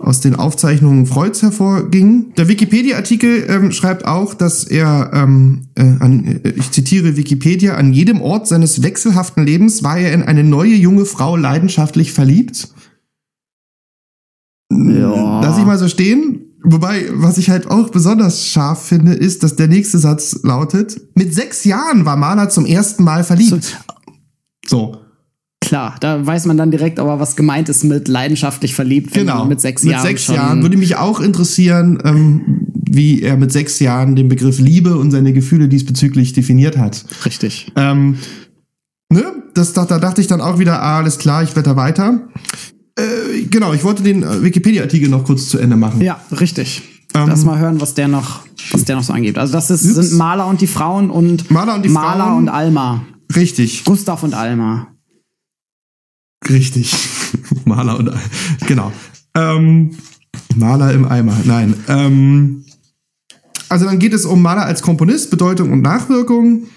[SPEAKER 2] aus den Aufzeichnungen Freuds hervorging. Der Wikipedia-Artikel ähm, schreibt auch, dass er, ähm, äh, an, äh, ich zitiere Wikipedia, an jedem Ort seines wechselhaften Lebens war er in eine neue junge Frau leidenschaftlich verliebt.
[SPEAKER 3] Ja.
[SPEAKER 2] Lass ich mal so stehen. Wobei, was ich halt auch besonders scharf finde, ist, dass der nächste Satz lautet, mit sechs Jahren war Mana zum ersten Mal verliebt. So,
[SPEAKER 3] Klar, da weiß man dann direkt aber, was gemeint ist mit leidenschaftlich verliebt, wenn
[SPEAKER 2] genau.
[SPEAKER 3] man mit sechs
[SPEAKER 2] mit
[SPEAKER 3] Jahren
[SPEAKER 2] sechs
[SPEAKER 3] schon.
[SPEAKER 2] Jahren würde mich auch interessieren, ähm, wie er mit sechs Jahren den Begriff Liebe und seine Gefühle diesbezüglich definiert hat.
[SPEAKER 3] Richtig.
[SPEAKER 2] Ähm, ne? Das, da, da dachte ich dann auch wieder, ah, alles klar, ich blätter weiter. Äh, genau, ich wollte den äh, Wikipedia-Artikel noch kurz zu Ende machen.
[SPEAKER 3] Ja, richtig.
[SPEAKER 2] Ähm,
[SPEAKER 3] Lass mal hören, was der noch, was der noch so angibt. Also das ist,
[SPEAKER 2] Ups.
[SPEAKER 3] sind Maler und die Frauen und
[SPEAKER 2] Maler und die
[SPEAKER 3] Maler
[SPEAKER 2] Frauen.
[SPEAKER 3] und Alma.
[SPEAKER 2] Richtig.
[SPEAKER 3] Gustav und Alma.
[SPEAKER 2] Richtig. Maler und genau. Ähm, Maler im Eimer. Nein. Ähm, also dann geht es um Maler als Komponist, Bedeutung und Nachwirkung.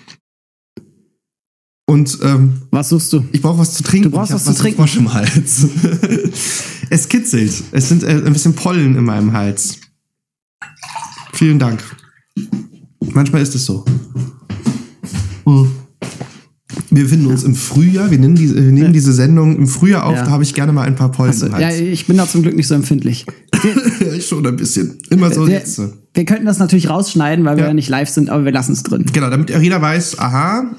[SPEAKER 2] Und ähm,
[SPEAKER 3] Was suchst du?
[SPEAKER 2] ich brauche was zu trinken.
[SPEAKER 3] Du brauchst
[SPEAKER 2] hab
[SPEAKER 3] was zu trinken.
[SPEAKER 2] Frosch im Hals. es kitzelt. Es sind äh, ein bisschen Pollen in meinem Hals. Vielen Dank. Manchmal ist es so. Hm. Wir befinden uns im Frühjahr. Wir nehmen, diese, wir nehmen diese Sendung im Frühjahr auf. Da habe ich gerne mal ein paar Pollen
[SPEAKER 3] Also,
[SPEAKER 2] im
[SPEAKER 3] ja, ich bin da zum Glück nicht so empfindlich.
[SPEAKER 2] Ich schon ein bisschen. Immer so
[SPEAKER 3] wir,
[SPEAKER 2] jetzt.
[SPEAKER 3] wir könnten das natürlich rausschneiden, weil wir
[SPEAKER 2] Ja.
[SPEAKER 3] nicht live sind, aber wir lassen es drin.
[SPEAKER 2] Genau, damit jeder weiß, aha,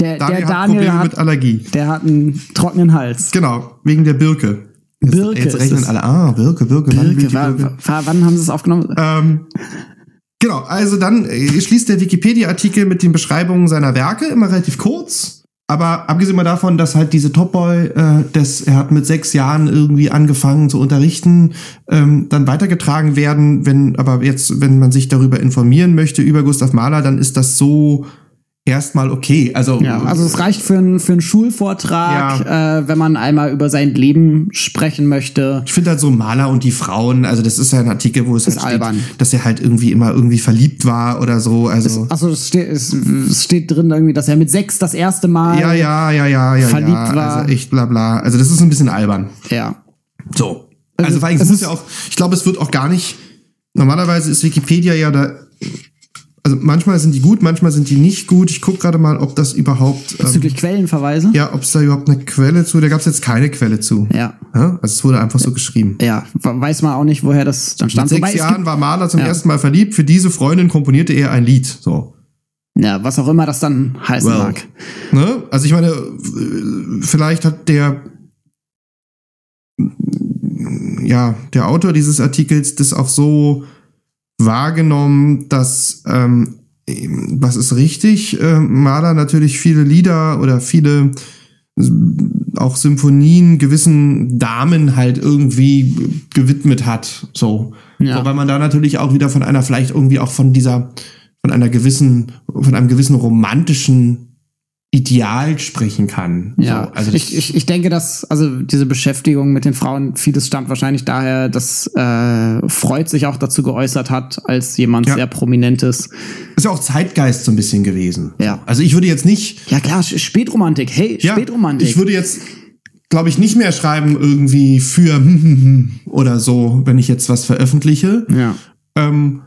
[SPEAKER 3] Der
[SPEAKER 2] Daniel,
[SPEAKER 3] der
[SPEAKER 2] hat
[SPEAKER 3] Daniel
[SPEAKER 2] Probleme
[SPEAKER 3] hat,
[SPEAKER 2] mit Allergie.
[SPEAKER 3] der hat einen trockenen Hals.
[SPEAKER 2] Genau, wegen der Birke. Jetzt,
[SPEAKER 3] Birke
[SPEAKER 2] jetzt rechnen alle, ah, Birke, Birke, wann
[SPEAKER 3] Birke,
[SPEAKER 2] die
[SPEAKER 3] wa-
[SPEAKER 2] Birke?
[SPEAKER 3] wa- wann haben sie es aufgenommen?
[SPEAKER 2] Ähm, genau, also dann äh, schließt der Wikipedia-Artikel mit den Beschreibungen seiner Werke, immer relativ kurz. Aber abgesehen mal davon, dass halt diese Top Boy, äh, das, er hat mit sechs Jahren irgendwie angefangen zu unterrichten, ähm, dann weitergetragen werden. Wenn aber jetzt, wenn man sich darüber informieren möchte über Gustav Mahler, dann ist das so erstmal okay. Also,
[SPEAKER 3] Ja, also es reicht für einen für einen Schulvortrag, äh, wenn man einmal über sein Leben sprechen möchte.
[SPEAKER 2] Ich finde halt so Maler und die Frauen, also das ist ja ein Artikel, wo es
[SPEAKER 3] Ist
[SPEAKER 2] halt
[SPEAKER 3] albern.
[SPEAKER 2] steht, dass er halt irgendwie immer irgendwie verliebt war oder so. Also
[SPEAKER 3] Achso, es steht, es, es steht drin irgendwie, dass er mit sechs das erste Mal.
[SPEAKER 2] ja, ja, ja, ja, ja,
[SPEAKER 3] verliebt
[SPEAKER 2] ja.
[SPEAKER 3] war.
[SPEAKER 2] Also echt bla bla. Also das ist ein bisschen albern.
[SPEAKER 3] Ja.
[SPEAKER 2] So. Also,
[SPEAKER 3] Also, es ist-
[SPEAKER 2] ja auch, ich glaube, es wird auch gar nicht. Normalerweise ist Wikipedia ja da. Also manchmal sind die gut, manchmal sind die nicht gut. Ich gucke gerade mal, ob das überhaupt. Ähm,
[SPEAKER 3] Bezüglich Quellenverweise.
[SPEAKER 2] ja, ob es da überhaupt eine Quelle zu. Da gab es jetzt keine Quelle zu.
[SPEAKER 3] Ja.
[SPEAKER 2] Ja, Also es wurde einfach so geschrieben.
[SPEAKER 3] Ja, weiß man auch nicht, woher das dann
[SPEAKER 2] Mit
[SPEAKER 3] stand.
[SPEAKER 2] sechs
[SPEAKER 3] Wobei
[SPEAKER 2] Jahren war Maler zum
[SPEAKER 3] Ja.
[SPEAKER 2] ersten Mal verliebt. Für diese Freundin komponierte er ein Lied. So.
[SPEAKER 3] ja, was auch immer das dann heißen
[SPEAKER 2] Well.
[SPEAKER 3] mag.
[SPEAKER 2] Ne? Also ich meine, äh, vielleicht hat der ja, der Autor dieses Artikels das auch so wahrgenommen, dass ähm, was ist richtig, äh, Mahler natürlich viele Lieder oder viele auch Symphonien gewissen Damen halt irgendwie gewidmet hat, so.
[SPEAKER 3] Ja.
[SPEAKER 2] Wobei man da natürlich auch wieder von einer vielleicht irgendwie auch von dieser von einer gewissen von einem gewissen romantischen Ideal sprechen kann.
[SPEAKER 3] Ja,
[SPEAKER 2] so, also
[SPEAKER 3] ich, ich, ich denke, dass also diese Beschäftigung mit den Frauen, vieles stammt wahrscheinlich daher, dass äh, Freud sich auch dazu geäußert hat, als jemand
[SPEAKER 2] Ja.
[SPEAKER 3] sehr prominentes.
[SPEAKER 2] ist ja auch Zeitgeist so ein bisschen gewesen.
[SPEAKER 3] Ja.
[SPEAKER 2] Also ich würde jetzt nicht
[SPEAKER 3] Ja klar, Spätromantik, hey,
[SPEAKER 2] Ja,
[SPEAKER 3] Spätromantik.
[SPEAKER 2] Ich würde jetzt, glaube ich, nicht mehr schreiben irgendwie für oder so, wenn ich jetzt was veröffentliche.
[SPEAKER 3] ja.
[SPEAKER 2] Ähm,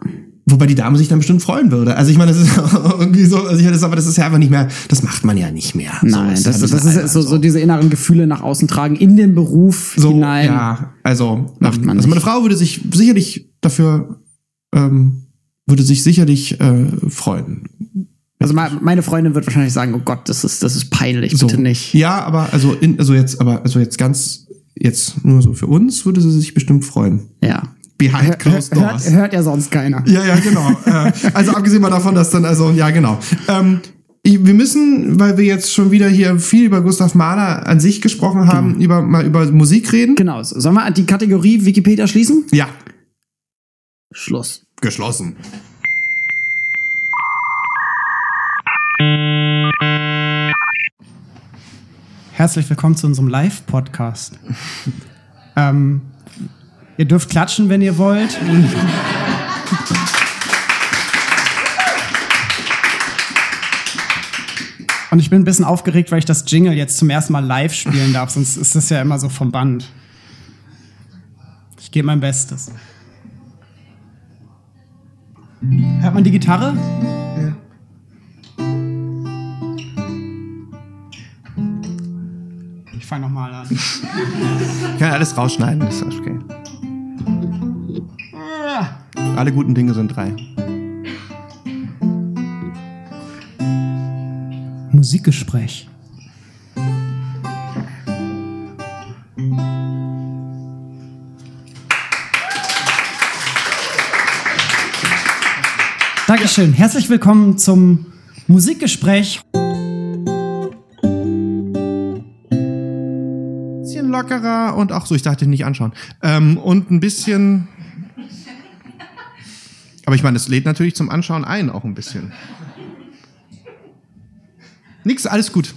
[SPEAKER 2] wobei die Dame sich dann bestimmt freuen würde. Also ich meine, das ist irgendwie so, also ich meine, das, aber das ist ja einfach nicht mehr, das macht man ja nicht mehr.
[SPEAKER 3] Nein,
[SPEAKER 2] so,
[SPEAKER 3] das, das
[SPEAKER 2] bisschen
[SPEAKER 3] ist so, so diese inneren Gefühle nach außen tragen, in den Beruf
[SPEAKER 2] so,
[SPEAKER 3] hinein.
[SPEAKER 2] ja, also,
[SPEAKER 3] Macht man
[SPEAKER 2] also meine. Frau würde sich sicherlich dafür, ähm, würde sich sicherlich äh, freuen.
[SPEAKER 3] Also me- meine Freundin wird wahrscheinlich sagen, oh Gott, das ist, das ist peinlich,
[SPEAKER 2] So.
[SPEAKER 3] bitte nicht.
[SPEAKER 2] Ja, aber also in, also jetzt, aber also jetzt ganz, jetzt nur so für uns würde sie sich bestimmt freuen.
[SPEAKER 3] Ja.
[SPEAKER 2] Behind closed
[SPEAKER 3] hört,
[SPEAKER 2] doors.
[SPEAKER 3] hört ja sonst keiner.
[SPEAKER 2] Ja, ja, genau. äh, also abgesehen mal davon, dass dann, also, ja, genau. Ähm, wir müssen, weil wir jetzt schon wieder hier viel über Gustav Mahler an sich gesprochen haben, über, mal über Musik reden.
[SPEAKER 3] Genau. Sollen wir die Kategorie Wikipedia schließen?
[SPEAKER 2] Ja,
[SPEAKER 3] Schluss.
[SPEAKER 2] geschlossen.
[SPEAKER 5] Herzlich willkommen zu unserem Live-Podcast. ähm, ihr dürft klatschen, wenn ihr wollt. Und ich bin ein bisschen aufgeregt, weil ich das Jingle jetzt zum ersten Mal live spielen darf, sonst ist das ja immer so vom Band. Ich gebe mein Bestes. Hört man die Gitarre? Fange nochmal an.
[SPEAKER 2] Ich kann alles rausschneiden, das ist okay. Alle guten Dinge sind drei.
[SPEAKER 5] Musikgespräch. Dankeschön. Herzlich willkommen zum Musikgespräch.
[SPEAKER 2] Lockerer und auch so, ich dachte nicht anschauen. Ähm, und ein bisschen. Aber ich meine, es lädt natürlich zum Anschauen ein, auch ein bisschen. Nix, alles gut.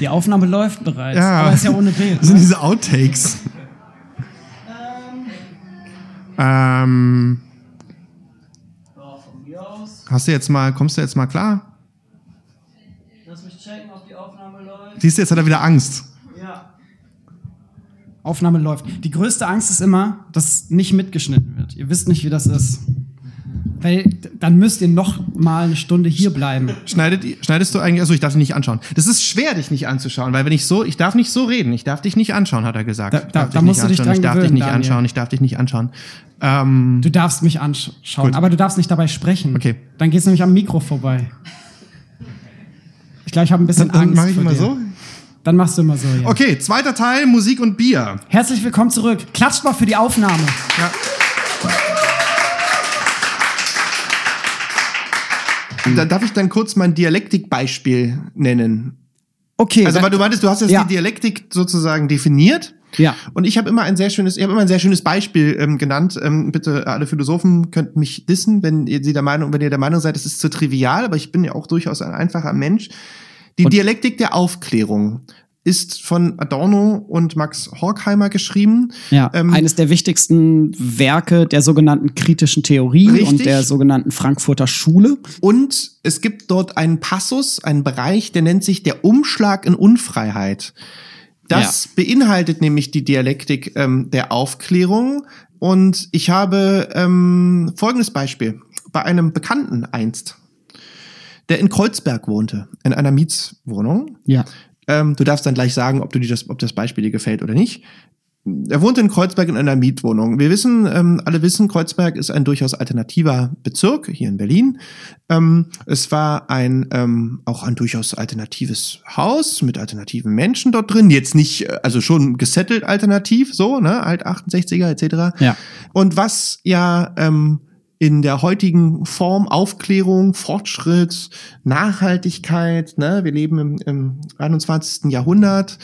[SPEAKER 5] Die Aufnahme läuft bereits,
[SPEAKER 2] Ja.
[SPEAKER 5] aber ist ja ohne Bild.
[SPEAKER 2] Das sind
[SPEAKER 5] Ne?
[SPEAKER 2] diese Outtakes. Ähm. Hast du jetzt mal, kommst du jetzt mal klar?
[SPEAKER 5] Lass mich checken, ob die Aufnahme läuft.
[SPEAKER 2] Siehst du, jetzt hat er wieder Angst.
[SPEAKER 5] Aufnahme läuft. Die größte Angst ist immer, dass nicht mitgeschnitten wird. Ihr wisst nicht, wie das ist. Weil dann müsst ihr noch mal eine Stunde hier bleiben.
[SPEAKER 2] Schneidet, schneidest du eigentlich, also ich darf dich nicht anschauen. Das ist schwer, dich nicht anzuschauen, weil wenn ich so, ich darf nicht so reden, ich darf dich nicht anschauen, hat er gesagt.
[SPEAKER 5] Da-
[SPEAKER 2] Ich
[SPEAKER 5] da-
[SPEAKER 2] darf
[SPEAKER 5] da
[SPEAKER 2] dich
[SPEAKER 5] musst
[SPEAKER 2] nicht
[SPEAKER 5] du dich
[SPEAKER 2] anschauen, ich
[SPEAKER 5] dran
[SPEAKER 2] darf dich
[SPEAKER 5] gewöhnen,
[SPEAKER 2] nicht
[SPEAKER 5] Daniel.
[SPEAKER 2] anschauen, ich darf dich nicht anschauen. Ähm,
[SPEAKER 5] Du darfst mich anschauen,
[SPEAKER 2] Gut.
[SPEAKER 5] aber du darfst nicht dabei sprechen.
[SPEAKER 2] Okay.
[SPEAKER 5] Dann geht's nämlich am Mikro vorbei. Ich glaube, ich habe ein bisschen
[SPEAKER 2] dann
[SPEAKER 5] Angst.
[SPEAKER 2] mache ich immer
[SPEAKER 5] dir.
[SPEAKER 2] so.
[SPEAKER 5] Dann machst du immer so, ja.
[SPEAKER 2] Okay, zweiter Teil, Musik und Bier.
[SPEAKER 5] Herzlich willkommen zurück. Klatscht mal für die Aufnahme.
[SPEAKER 2] Ja. Da darf ich dann kurz mein Dialektikbeispiel nennen.
[SPEAKER 3] Okay.
[SPEAKER 2] Also, weil du meintest, du hast jetzt
[SPEAKER 3] Ja.
[SPEAKER 2] die Dialektik sozusagen definiert.
[SPEAKER 3] Ja.
[SPEAKER 2] Und ich habe immer ein sehr schönes, ich habe immer ein sehr schönes Beispiel ähm, genannt. Ähm, bitte, alle Philosophen könnten mich dissen, wenn ihr sie der Meinung, wenn ihr der Meinung seid, es ist zu trivial, aber ich bin ja auch durchaus ein einfacher Mensch. Die Dialektik der Aufklärung ist von Adorno und Max Horkheimer geschrieben.
[SPEAKER 3] Ja,
[SPEAKER 2] Ähm,
[SPEAKER 3] eines der wichtigsten Werke der sogenannten kritischen Theorie
[SPEAKER 2] Richtig.
[SPEAKER 3] und der sogenannten Frankfurter Schule.
[SPEAKER 2] Und es gibt dort einen Passus, einen Bereich, der nennt sich der Umschlag in Unfreiheit. Das beinhaltet nämlich die Dialektik ähm, der Aufklärung. Und ich habe ähm, folgendes Beispiel. Bei einem Bekannten einst, der in Kreuzberg wohnte, in einer Mietswohnung.
[SPEAKER 3] Ja.
[SPEAKER 2] Ähm, du darfst dann gleich sagen, ob, du dir das, ob das Beispiel dir gefällt oder nicht. er wohnt in Kreuzberg in einer Mietwohnung. Wir wissen, ähm, alle wissen, Kreuzberg ist ein durchaus alternativer Bezirk hier in Berlin. Ähm, es war ein ähm, auch ein durchaus alternatives Haus mit alternativen Menschen dort drin. Jetzt nicht, äh, also schon gesettelt alternativ, so, ne, alt 68er etc.
[SPEAKER 3] Ja.
[SPEAKER 2] Und was ja ähm, in der heutigen Form Aufklärung, Fortschritt, Nachhaltigkeit, ne, wir leben im, im 21. Jahrhundert,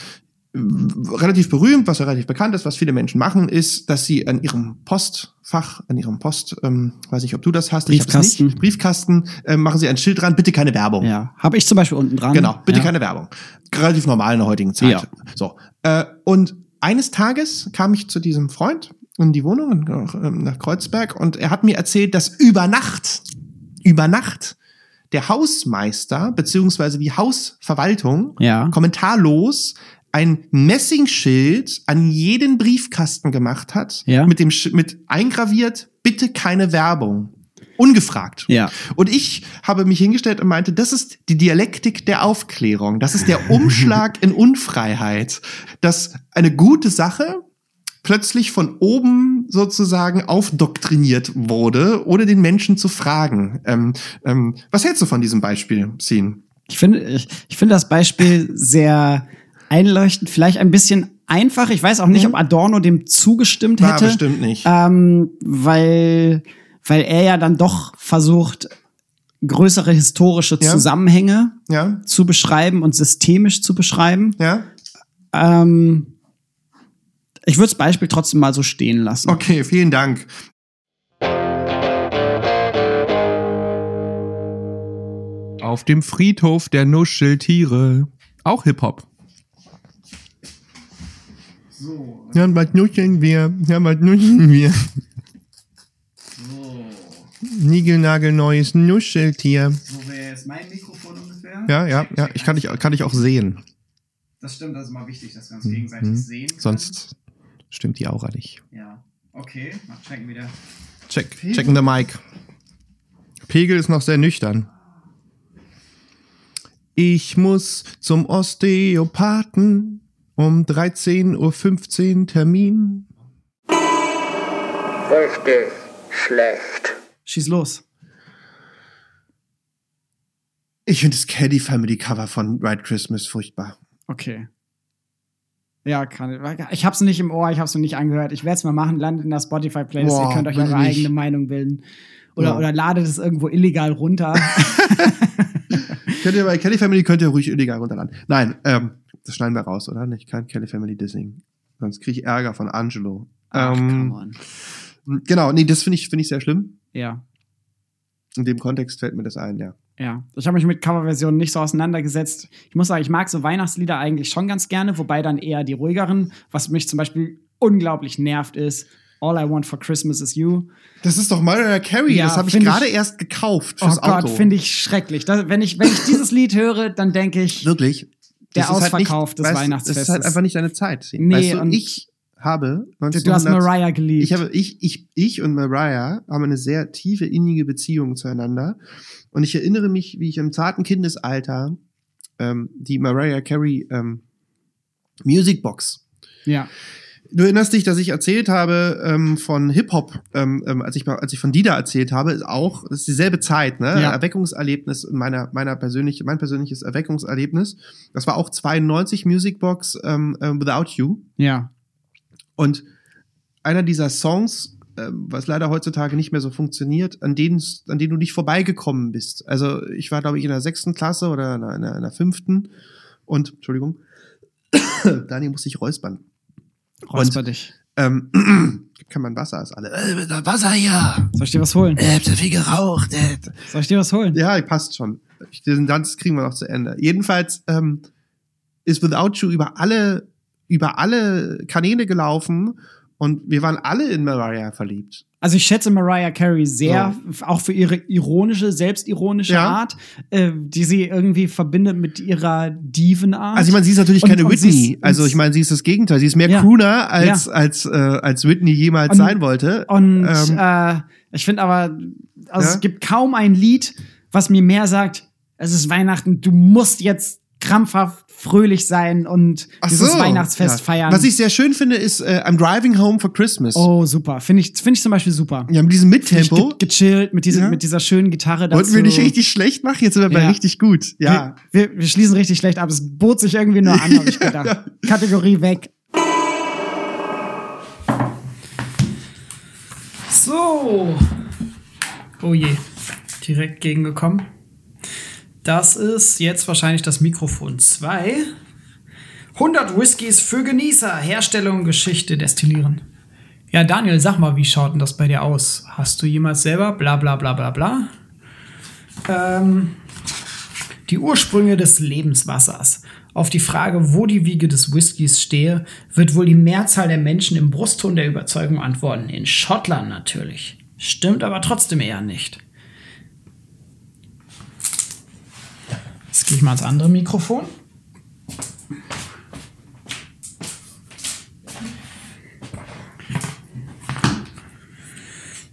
[SPEAKER 2] relativ berühmt, was ja relativ bekannt ist, was viele Menschen machen, ist, dass sie an ihrem Postfach, an ihrem Post, ähm, weiß nicht, ob du das hast,
[SPEAKER 3] Briefkasten.
[SPEAKER 2] nicht, Briefkasten, ähm, machen sie ein Schild dran, bitte keine Werbung.
[SPEAKER 3] Ja. Habe ich zum Beispiel unten dran.
[SPEAKER 2] Genau, bitte
[SPEAKER 3] ja.
[SPEAKER 2] keine Werbung. Relativ normal in der heutigen Zeit.
[SPEAKER 3] Ja.
[SPEAKER 2] So. Äh, und eines Tages kam ich zu diesem Freund in die Wohnung ähm, nach Kreuzberg und er hat mir erzählt, dass über Nacht, über Nacht der Hausmeister beziehungsweise die Hausverwaltung
[SPEAKER 3] Ja.
[SPEAKER 2] kommentarlos ein Messingschild an jeden Briefkasten gemacht hat,
[SPEAKER 3] Ja.
[SPEAKER 2] mit dem Sch- mit eingraviert, bitte keine Werbung. Ungefragt.
[SPEAKER 3] Ja.
[SPEAKER 2] Und ich habe mich hingestellt und meinte, das ist die Dialektik der Aufklärung. Das ist der Umschlag in Unfreiheit. Dass eine gute Sache plötzlich von oben sozusagen aufdoktriniert wurde, ohne den Menschen zu fragen. Ähm, ähm, was hältst du von diesem Beispiel, Scene?
[SPEAKER 3] Ich finde, ich, ich finde das Beispiel sehr einleuchtend, vielleicht ein bisschen einfach. Ich weiß auch nicht, ob Adorno dem zugestimmt
[SPEAKER 2] War
[SPEAKER 3] hätte.
[SPEAKER 2] bestimmt nicht.
[SPEAKER 3] Ähm, weil, weil er ja dann doch versucht, größere historische
[SPEAKER 2] Ja.
[SPEAKER 3] Zusammenhänge
[SPEAKER 2] Ja?
[SPEAKER 3] zu beschreiben und systemisch zu beschreiben.
[SPEAKER 2] Ja?
[SPEAKER 3] Ähm, ich würde das Beispiel trotzdem mal so stehen lassen.
[SPEAKER 2] Okay, vielen Dank.
[SPEAKER 6] Auf dem Friedhof der Nuscheltiere. Auch Hip-Hop.
[SPEAKER 2] Ja, was nuscheln wir? Ja, was nuscheln wir? Niegelnagelneues Nuscheltier.
[SPEAKER 3] Wo wäre jetzt mein Mikrofon ungefähr?
[SPEAKER 2] Ja, ja, ja. Ich kann dich, kann dich auch sehen.
[SPEAKER 3] Das stimmt, das ist mal wichtig, dass wir uns
[SPEAKER 2] Mhm. Sonst stimmt die Aura nicht.
[SPEAKER 3] Ja. Okay, mach checken wieder.
[SPEAKER 2] Check, checken the mic. Pegel ist noch sehr nüchtern. Ich muss zum Osteopathen um 13.15 Uhr Termin.
[SPEAKER 8] Richtig schlecht.
[SPEAKER 3] Schieß los.
[SPEAKER 2] Ich finde das Caddy Family Cover von White Christmas furchtbar.
[SPEAKER 3] Okay. Ja, kann ich. Ich hab's nicht im Ohr, ich hab's noch nicht angehört. Ich werde es mal machen, landet in der Spotify-Playlist. Ihr könnt euch eure
[SPEAKER 2] nicht.
[SPEAKER 3] eigene Meinung bilden. Oder,
[SPEAKER 2] Ja.
[SPEAKER 3] oder ladet es irgendwo illegal runter.
[SPEAKER 2] Könnt ihr bei Kelly Family könnt ihr ruhig illegal runterladen. Nein, ähm, das schneiden wir raus, oder? Ich kann Kelly Family Dissing. Sonst kriege ich Ärger von Angelo.
[SPEAKER 3] Ach, come
[SPEAKER 2] ähm,
[SPEAKER 3] on.
[SPEAKER 2] genau, nee, das finde ich, finde ich sehr schlimm.
[SPEAKER 3] Ja.
[SPEAKER 2] In dem Kontext fällt mir das ein, ja.
[SPEAKER 3] Ja, ich habe mich mit Coverversionen nicht so auseinandergesetzt. Ich muss sagen, ich mag so Weihnachtslieder eigentlich schon ganz gerne, wobei dann eher die ruhigeren. Was mich zum Beispiel unglaublich nervt, ist All I Want for Christmas is You.
[SPEAKER 2] Das ist doch Mariah Carey.
[SPEAKER 3] Ja,
[SPEAKER 2] das habe ich gerade erst gekauft
[SPEAKER 3] Oh
[SPEAKER 2] fürs
[SPEAKER 3] Gott,
[SPEAKER 2] Auto.
[SPEAKER 3] finde ich schrecklich. Das, wenn, ich, wenn ich dieses Lied höre, dann denke ich,
[SPEAKER 2] Wirklich.
[SPEAKER 3] Der
[SPEAKER 2] Das ist halt
[SPEAKER 3] Ausverkauf
[SPEAKER 2] nicht,
[SPEAKER 3] des
[SPEAKER 2] weißt,
[SPEAKER 3] Weihnachtsfestes.
[SPEAKER 2] Das ist halt einfach nicht deine Zeit.
[SPEAKER 3] Nee,
[SPEAKER 2] weißt du,
[SPEAKER 3] und-
[SPEAKER 2] ich habe
[SPEAKER 3] du,
[SPEAKER 2] 1900,
[SPEAKER 3] du hast Mariah geliebt.
[SPEAKER 2] Ich habe ich ich ich und Mariah haben eine sehr tiefe innige Beziehung zueinander und ich erinnere mich, wie ich im zarten Kindesalter ähm, die Mariah Carey ähm, Musicbox
[SPEAKER 3] ja.
[SPEAKER 2] Du erinnerst dich, dass ich erzählt habe ähm, von Hip-Hop, ähm, ähm, als, ich, als ich von Dida erzählt habe, ist auch, das ist dieselbe Zeit, ne?
[SPEAKER 3] Ja.
[SPEAKER 2] Erweckungserlebnis, meiner, meiner persönlich, mein persönliches Erweckungserlebnis. Das war auch 92 Musicbox ähm, ähm, Without You.
[SPEAKER 3] Ja.
[SPEAKER 2] Und einer dieser Songs, ähm, was leider heutzutage nicht mehr so funktioniert, an denen, an denen du nicht vorbeigekommen bist. Also ich war, glaube ich, in der sechsten Klasse oder in der, in der, in der fünften. Und, Entschuldigung, Daniel muss sich räuspern.
[SPEAKER 3] Räusper dich.
[SPEAKER 2] Ähm, kann man Wasser, ist alle. Äh, Wasser hier.
[SPEAKER 3] Soll ich dir was holen?
[SPEAKER 2] Äh, habt ihr viel geraucht. Äh.
[SPEAKER 3] Soll ich dir was holen?
[SPEAKER 2] Ja, passt schon. Ich- Diesen Tanz kriegen wir noch zu Ende. Jedenfalls ähm, ist Without You über alle, über alle Kanäle gelaufen und wir waren alle in Mariah verliebt.
[SPEAKER 3] Also ich schätze Mariah Carey sehr, auch für ihre ironische, selbstironische
[SPEAKER 2] Ja.
[SPEAKER 3] Art, äh, die sie irgendwie verbindet mit ihrer Divenart.
[SPEAKER 2] Also ich meine, sie ist natürlich
[SPEAKER 3] Und-
[SPEAKER 2] keine
[SPEAKER 3] und
[SPEAKER 2] Whitney.
[SPEAKER 3] ist-
[SPEAKER 2] also ich meine, sie ist das Gegenteil. Sie ist mehr
[SPEAKER 3] Ja.
[SPEAKER 2] Crooner als
[SPEAKER 3] Ja.
[SPEAKER 2] als äh, als Whitney jemals
[SPEAKER 3] Und-
[SPEAKER 2] sein wollte.
[SPEAKER 3] Und
[SPEAKER 2] Ähm,
[SPEAKER 3] äh, ich finde aber, also es gibt kaum ein Lied, was mir mehr sagt, es ist Weihnachten, du musst jetzt krampfhaft
[SPEAKER 9] fröhlich sein und
[SPEAKER 2] Ach
[SPEAKER 9] dieses
[SPEAKER 2] so,
[SPEAKER 9] Weihnachtsfest
[SPEAKER 2] ja.
[SPEAKER 9] feiern.
[SPEAKER 2] Was ich sehr schön finde, ist äh, I'm Driving Home for Christmas.
[SPEAKER 9] oh, super. Finde ich, finde ich zum Beispiel super.
[SPEAKER 2] Ja, mit diesem Mittempo.
[SPEAKER 9] Ge gechillt mit, diese,
[SPEAKER 2] Ja.
[SPEAKER 9] mit dieser schönen Gitarre dazu.
[SPEAKER 2] Wollten wir nicht richtig schlecht machen, jetzt sind wir bei
[SPEAKER 9] Ja.
[SPEAKER 2] richtig gut. Ja.
[SPEAKER 9] Wir, wir, wir schließen richtig schlecht ab. Es bot sich irgendwie nur an, habe ich gedacht. Kategorie weg.
[SPEAKER 3] So. Oh je. Direkt gegengekommen. Das ist jetzt wahrscheinlich das Mikrofon 2. 100 Whiskys für Genießer. Herstellung, Geschichte, Destillieren. Ja, Daniel, sag mal, wie schaut denn das bei dir aus? Hast du jemals selber bla bla bla bla bla? Ähm, die Ursprünge des Lebenswassers. Auf die Frage, wo die Wiege des Whiskys stehe, wird wohl die Mehrzahl der Menschen im Brustton der Überzeugung antworten. In Schottland natürlich. Stimmt aber trotzdem eher nicht. Jetzt gehe ich mal ans andere Mikrofon.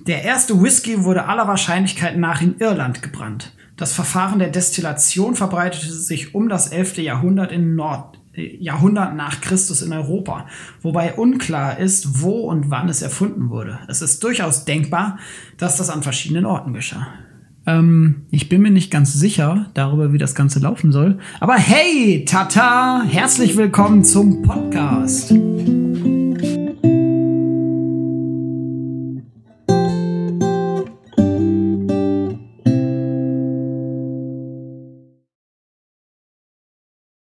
[SPEAKER 3] Der erste Whisky wurde aller Wahrscheinlichkeit nach in Irland gebrannt. Das Verfahren der Destillation verbreitete sich um das 11. Jahrhundert in Nord äh, Jahrhundert nach Christus in Europa, wobei unklar ist, wo und wann es erfunden wurde. Es ist durchaus denkbar, dass das an verschiedenen Orten geschah. Ähm, ich bin mir nicht ganz sicher darüber, wie das Ganze laufen soll. Aber hey, Tata, herzlich willkommen zum Podcast.